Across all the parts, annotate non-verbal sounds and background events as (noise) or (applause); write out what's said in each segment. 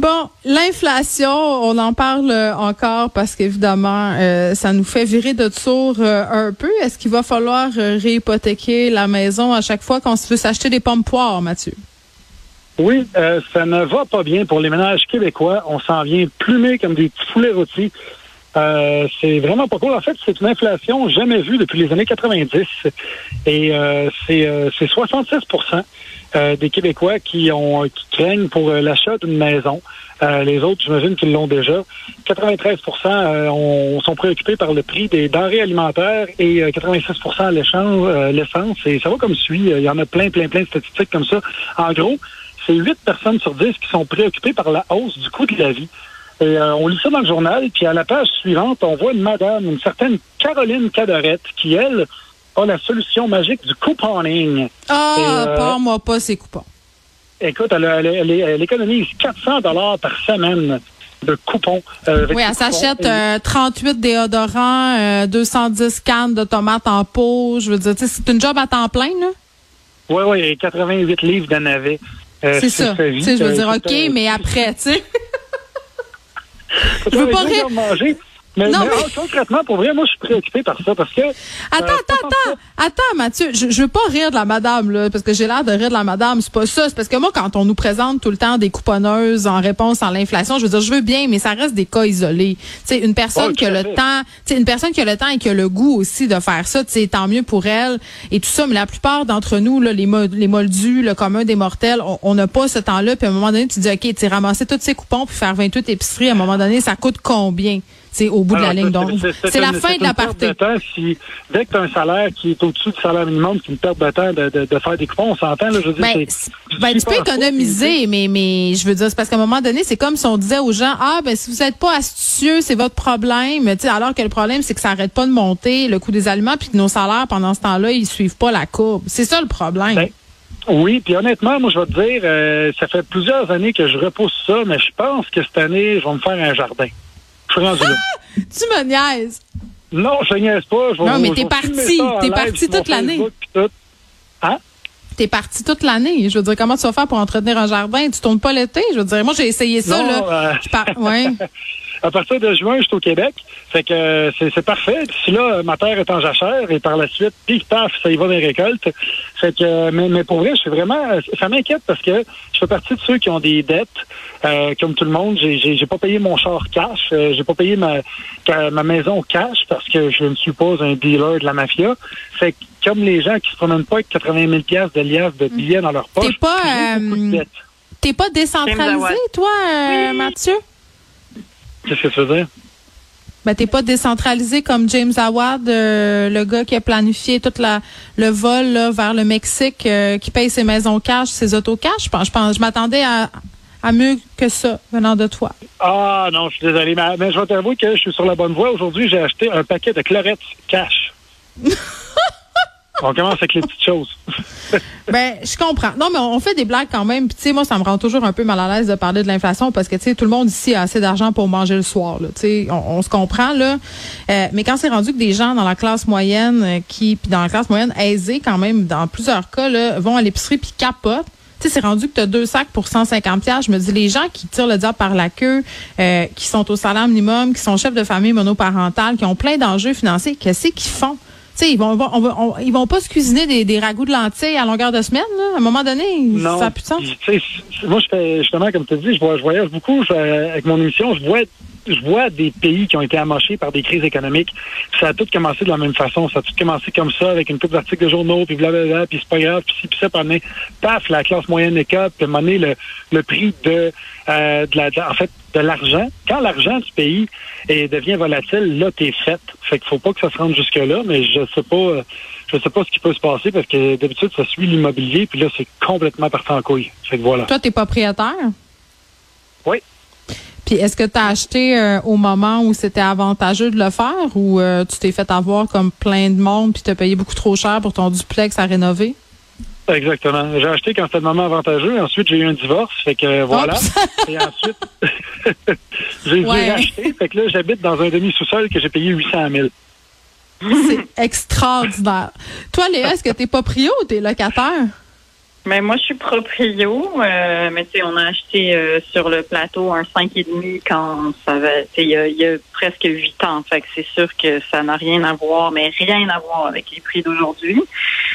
Bon, l'inflation, on en parle encore parce qu'évidemment, euh, ça nous fait virer de tour euh, un peu. Est-ce qu'il va falloir euh, réhypothéquer la maison à chaque fois qu'on veut s'acheter des pommes poires, Mathieu? Oui, ça ne va pas bien pour les ménages québécois. On s'en vient plumer comme des petits foulets rôtis. C'est vraiment pas cool. En fait, c'est une inflation jamais vue depuis les années 90. Et c'est c'est 66 euh, des Québécois qui ont qui craignent pour euh, l'achat d'une maison. Euh, les autres, j'imagine qu'ils l'ont déjà. 93 euh, ont- sont préoccupés par le prix des denrées alimentaires et euh, 86 l'échange, euh, l'essence. Et ça va comme suit. Il y en a plein, plein, plein de statistiques comme ça. En gros, c'est 8 personnes sur 10 qui sont préoccupées par la hausse du coût de la vie. Et euh, on lit ça dans le journal, puis à la page suivante, on voit une madame, une certaine Caroline Cadorette, qui, elle, a la solution magique du couponing. Ah, euh, pars-moi pas ces coupons. Écoute, elle, elle, elle- elle économise 400 dollars par semaine de coupons. euh, Oui, elle s'achète Et- euh, 38 déodorants, euh, 210 cannes de tomates en pot. Je veux dire, c'est une job à temps plein, là. Oui, oui, et 88 livres de navet. Euh, C'est ça. je veux Euh, dire, OK, euh, mais après, tu sais. (laughs) je veux pas rire. Manger. Mais, Non, mais, mais- ah, concrètement, pour vrai, moi, je suis préoccupé par ça parce que. Attends, euh, attends, attends, attends, Mathieu, je, je veux pas rire de la madame, là, parce que j'ai l'air de rire de la madame. C'est pas ça. C'est parce que moi, quand on nous présente tout le temps des couponneuses en réponse à l'inflation, je veux dire, je veux bien, mais ça reste des cas isolés. Tu sais, une personne qui a le fait. temps, tu sais, une personne qui a le temps et qui a le goût aussi de faire ça, tu sais, tant mieux pour elle et tout ça. Mais la plupart d'entre nous, là, les, mo- les moldus, le commun des mortels, on- n'a pas ce temps-là. Puis à un moment donné, tu dis, OK, tu sais, ramasser tous ces coupons puis faire 28 épiceries, à un moment donné, ça coûte combien? C'est au bout de la Alors, ligne. Donc, c'est- la fin de la partie. de temps. Si, dès que tu as un salaire qui est au-dessus du salaire minimum, c'est une perte de temps de, de, de faire des coupons, on s'entend. Là, je veux dire, Ben, ben, tu peux économiser, mais, mais je veux dire, c'est parce qu'à un moment donné, c'est comme si on disait aux gens, ah, ben, si vous n'êtes pas astucieux, c'est votre problème. Alors que le problème, c'est que ça arrête pas de monter, le coût des aliments, puis que nos salaires, pendant ce temps-là, ils suivent pas la courbe. C'est ça le problème. Ben, Oui, puis honnêtement, moi, je vais te dire, euh, ça fait plusieurs années que je repousse ça, mais je pense que cette année, je vais me faire un jardin. Je suis rendu là. tu me niaises. Non, je niaise pas. Je Non, mais t'es parti, t'es parti toute l'année. Hein? T'es parti toute l'année. Je veux dire, comment tu vas faire pour entretenir un jardin? Tu tournes pas l'été? Je veux dire, moi, j'ai essayé ça, Non, là. euh, Je par- ouais. (laughs) À partir de juin, je suis au Québec. Fait que euh, c'est c'est parfait. D'ici là, ma terre est en jachère et par la suite, pif paf, ça y va dans les récoltes. Fait que, euh, mais, mais pour vrai, je suis vraiment, ça m'inquiète parce que je fais partie de ceux qui ont des dettes, euh, comme tout le monde. J'ai- J'ai j'ai pas payé mon char cash, euh, j'ai pas payé ma ma maison cash parce que je ne suis pas un dealer de la mafia. Fait que comme les gens qui se promènent pas avec 80 000 pièces de liasses de billets dans leur poche, T'es pas, j'ai beaucoup de euh, dettes. T'es pas décentralisé, toi, euh, Mathieu? Qu'est-ce que tu veux dire? Ben, t'es pas décentralisé comme James Awad, euh, le gars qui a planifié tout la, le vol là, vers le Mexique, euh, qui paye ses maisons cash, ses autos cash. Je pense, je, pense, je m'attendais à, à mieux que ça venant de toi. Ah non, je suis désolé, mais, mais je vais t'avouer que je suis sur la bonne voie. Aujourd'hui, j'ai acheté un paquet de clarettes cash. (laughs) On commence avec les petites choses. (laughs) Ben, je comprends. Non, mais on fait des blagues quand même. Puis, tu sais, moi, ça me rend toujours un peu mal à l'aise de parler de l'inflation parce que, tu sais, tout le monde ici a assez d'argent pour manger le soir. Tu sais, on, se comprend là. Euh, mais quand c'est rendu que des gens dans la classe moyenne euh, qui, puis dans la classe moyenne aisée quand même, dans plusieurs cas, là, vont à l'épicerie puis capotent. Tu sais, c'est rendu que tu as deux sacs pour 150 pièces. Je me dis, les gens qui tirent le diable par la queue, euh, qui sont au salaire minimum, qui sont chefs de famille monoparentale, qui ont plein d'enjeux financiers, qu'est-ce qu'ils font? Sais, ils vont, on va- on- ils vont pas se cuisiner des, des ragoûts de lentilles à longueur de semaine, là. À un moment donné, Non. ça a plus de sens. moi, je fais justement, comme tu dis, je, voyage beaucoup je- avec mon émission. Je vois je vois des pays qui ont été amochés par des crises économiques. Ça a tout commencé de la même façon. Ça a tout commencé comme ça, avec une coupe d'articles de journaux, puis blablabla, puis c'est pas grave, puis si, puis ça, puis donné, paf, la classe moyenne écope, puis à le, le prix de, euh, de la, de- en fait, de l'argent. Quand l'argent du pays est, devient volatile, là, t'es fait. Fait qu'il faut pas que ça se rende jusque-là, mais je sais pas, je sais pas ce qui peut se passer parce que d'habitude, ça suit l'immobilier, puis là, c'est complètement parti en couille. Fait que voilà. Toi, t'es propriétaire? Oui. Puis est-ce que tu as acheté euh, au moment où c'était avantageux de le faire ou euh, tu t'es fait avoir comme plein de monde puis tu as payé beaucoup trop cher pour ton duplex à rénover? Exactement. J'ai acheté quand c'était le moment avantageux. Ensuite, j'ai eu un divorce. Fait que voilà. (laughs) Et ensuite, (laughs) j'ai Ouais. dû racheter. Fait que là, j'habite dans un demi-sous-sol que j'ai payé 800 000. C'est extraordinaire. Toi, Léa, est-ce que t'es proprio ou t'es locataire? Mais moi, je suis proprio, euh, mais tu sais, on a acheté euh, sur le plateau un 5,5 quand ça va, tu sais, il y y a presque 8 ans. Fait que c'est sûr que ça n'a rien à voir, mais rien à voir avec les prix d'aujourd'hui.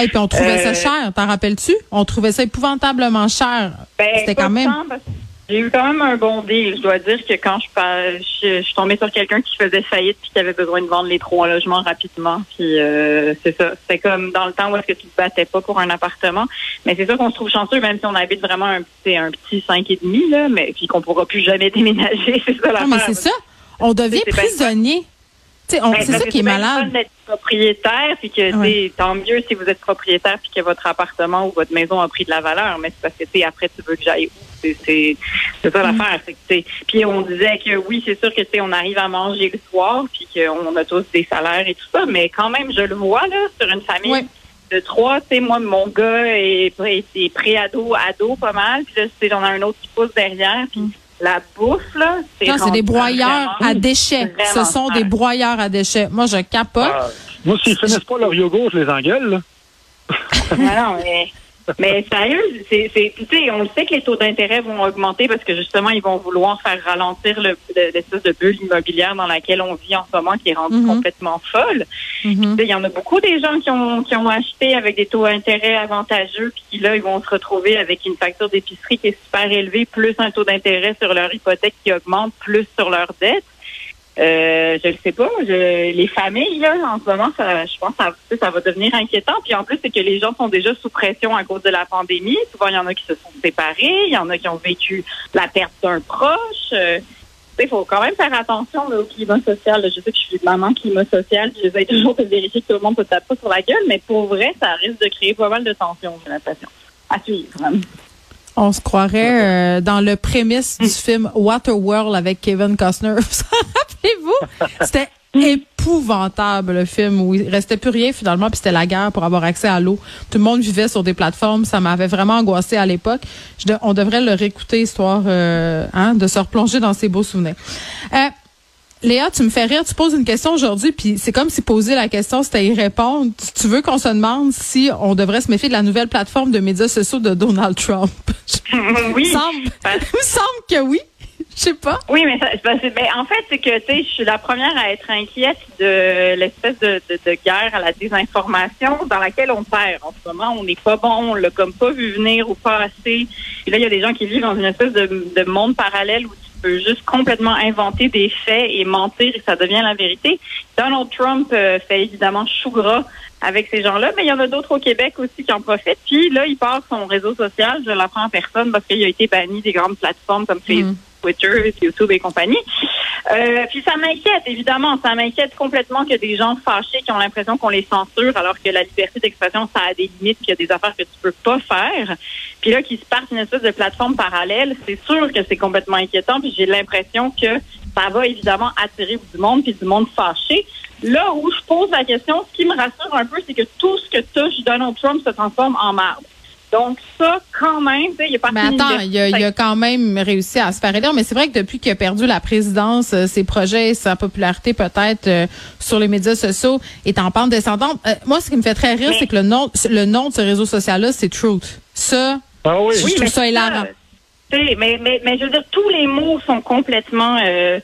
Et puis on trouvait Euh, ça cher, t'en rappelles-tu? On trouvait ça épouvantablement cher. Ben, C'était quand même. parce J'ai eu quand même un bon deal. Je dois dire que quand je, par- je, je suis tombée sur quelqu'un qui faisait faillite puis qui avait besoin de vendre les trois logements rapidement. Puis euh, c'est ça. C'était comme dans le temps où est-ce que tu te battais pas pour un appartement. Mais c'est ça qu'on se trouve chanceux, même si on habite vraiment un petit un petit cinq et demi là, mais puis qu'on pourra plus jamais (laughs) déménager. C'est ça Non, mais c'est ça. On devient prisonnier. On- Ben, c'est ça qui est le malade. d'être propriétaire, puis que Ouais. tant mieux si vous êtes propriétaire puis que votre appartement ou votre maison a pris de la valeur, mais c'est parce que tu sais, après tu veux que j'aille où? C'est ça l'affaire, tu sais, puis on disait que oui, c'est sûr que tu sais, on arrive à manger le soir puis qu'on a tous des salaires et tout ça, mais quand même je le vois là sur une famille de trois, tu sais, moi, mon gars est, est pré-ado, ado pas mal. Puis là, tu sais, j'en ai un autre qui pousse derrière. Puis la bouffe, là, c'est Non, c'est des broyeurs vraiment- à déchets. Ce sont des broyeurs à déchets. Moi, je capote. Ah, moi, s'ils finissent pas leur yogourt, je les engueule. là. (laughs) Non, non, mais, mais sérieux, c'est, c'est, tu sais, on le sait que les taux d'intérêt vont augmenter parce que justement, ils vont vouloir faire ralentir le, le- l'espèce de bulle immobilière dans laquelle on vit en ce moment, qui est rendue Mhm. complètement folle. Mhm. Tu sais, Il y en a beaucoup des gens qui ont, qui ont acheté avec des taux d'intérêt avantageux, puis qui là, ils vont se retrouver avec une facture d'épicerie qui est super élevée, plus un taux d'intérêt sur leur hypothèque qui augmente, plus sur leur dette. Euh, je ne sais pas. Je, les familles, là, en ce moment, ça, je pense que ça, va devenir inquiétant. Puis en plus, c'est que les gens sont déjà sous pression à cause de la pandémie. Souvent, il y en a qui se sont séparés, il y en a qui ont vécu la perte d'un proche. Euh, il faut quand même faire attention au climat social. Je sais que je suis maman climat social, puis j'essaie toujours de vérifier que tout le monde ne se tape pas sur la gueule, mais pour vrai, ça risque de créer pas mal de tensions, j'ai l'impression. À suivre. On se croirait euh, dans le prémisse du film Waterworld avec Kevin Costner. (laughs) Rappelez-vous? C'était épouvantable, le film, où il restait plus rien finalement, puis c'était la guerre pour avoir accès à l'eau. Tout le monde vivait sur des plateformes. Ça m'avait vraiment angoissé à l'époque. On devrait le réécouter, histoire euh, hein, de se replonger dans ces beaux souvenirs. Euh, Léa, tu me fais rire. Tu poses une question aujourd'hui, puis c'est comme si poser la question, c'était y répondre. Tu veux qu'on se demande si on devrait se méfier de la nouvelle plateforme de médias sociaux de Donald Trump? (laughs) oui. Il semble, parce- (laughs) il semble que oui. Je sais pas. Oui, mais ça, ben, en fait, c'est que tu sais, je suis la première à être inquiète de l'espèce de, de, de guerre à la désinformation dans laquelle on perd en ce moment. On n'est pas bon, on l'a comme pas vu venir ou pas assez. Et là, il y a des gens qui vivent dans une espèce de, de monde parallèle où tu peux juste complètement inventer des faits et mentir et ça devient la vérité. Donald Trump euh, fait évidemment chou gras avec ces gens-là, mais il y en a d'autres au Québec aussi qui en profitent. Puis là, il part son réseau social, je l'apprends en personne parce qu'il a été banni des grandes plateformes comme Facebook. Twitter, YouTube et compagnie. Euh, puis ça m'inquiète, évidemment. Ça m'inquiète complètement que des gens fâchés qui ont l'impression qu'on les censure alors que la liberté d'expression, ça a des limites, qu'il y a des affaires que tu peux pas faire. Puis là, qui se partent une espèce de plateforme parallèle, c'est sûr que c'est complètement inquiétant. Puis j'ai l'impression que ça va évidemment attirer du monde puis du monde fâché. Là où je pose la question, ce qui me rassure un peu, c'est que tout ce que touche Donald Trump se transforme en marde. Donc ça, quand même, tu sais, il y a pas Mais attends, il a, il a quand même réussi à se faire élire. Mais c'est vrai que depuis qu'il a perdu la présidence, euh, ses projets, sa popularité peut-être euh, sur les médias sociaux est en pente descendante. Euh, moi, ce qui me fait très rire, Mais- c'est que le nom, le nom de ce réseau social-là, c'est Truth. Ça, Ah oui. je trouve mais ça c'est hilarant. Sais, mais, mais, je veux dire, tous les mots sont complètement euh,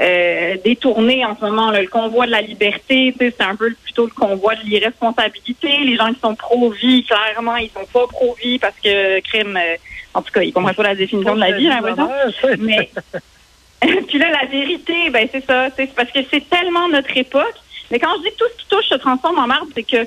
euh, détournés en ce moment. Le convoi de la liberté, c'est un peu plutôt le convoi de l'irresponsabilité. Les gens qui sont pro-vie, clairement, ils sont pas pro-vie parce que crime, euh, en tout cas, ils comprennent pas la définition de la vie, l'impression. Mais (laughs) puis là, la vérité, ben c'est ça. C'est parce que c'est tellement notre époque. Mais quand je dis que tout ce qui touche se transforme en marde, c'est que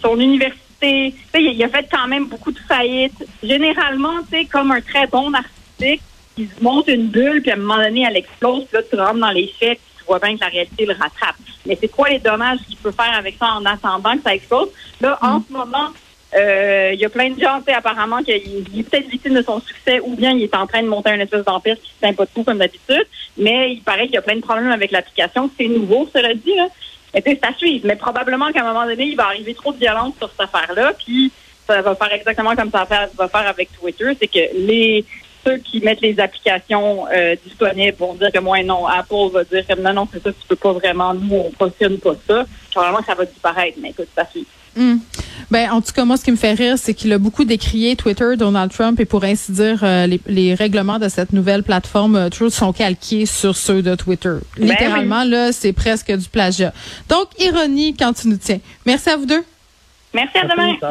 son université, sais, il a fait quand même beaucoup de faillites. Généralement, tu sais, comme un très bon artistique, il se monte une bulle, puis à un moment donné, elle explose, puis là, tu rentres dans les faits, puis tu vois bien que la réalité le rattrape. Mais c'est quoi les dommages qu'il peut faire avec ça en attendant que ça explose? Là, en ce moment, euh, il y a plein de gens, tu sais, apparemment, qu'il il est peut-être victime de son succès ou bien il est en train de monter une espèce d'empire qui ne tient pas de tout comme d'habitude. Mais il paraît qu'il y a plein de problèmes avec l'application. C'est nouveau, cela dit, là. Mais tu à suivre. Mais probablement qu'à un moment donné, il va arriver trop de violence sur cette affaire-là. Puis ça va faire exactement comme ça va faire avec Twitter. C'est que les ceux qui mettent les applications euh, disponibles vont dire que moi non. Apple va dire que non, non, c'est ça, tu peux pas vraiment, nous, on fonctionne pas ça. Probablement que ça va disparaître, mais écoute, ça suit. Hmm. Ben, en tout cas, moi, ce qui me fait rire, c'est qu'il a beaucoup décrié Twitter, Donald Trump, et pour ainsi dire, euh, les, les, règlements de cette nouvelle plateforme euh, Truth sont calqués sur ceux de Twitter. Ben Littéralement, là, c'est presque du plagiat. Donc, ironie quand tu nous tiens. Merci à vous deux. Merci à demain. Merci,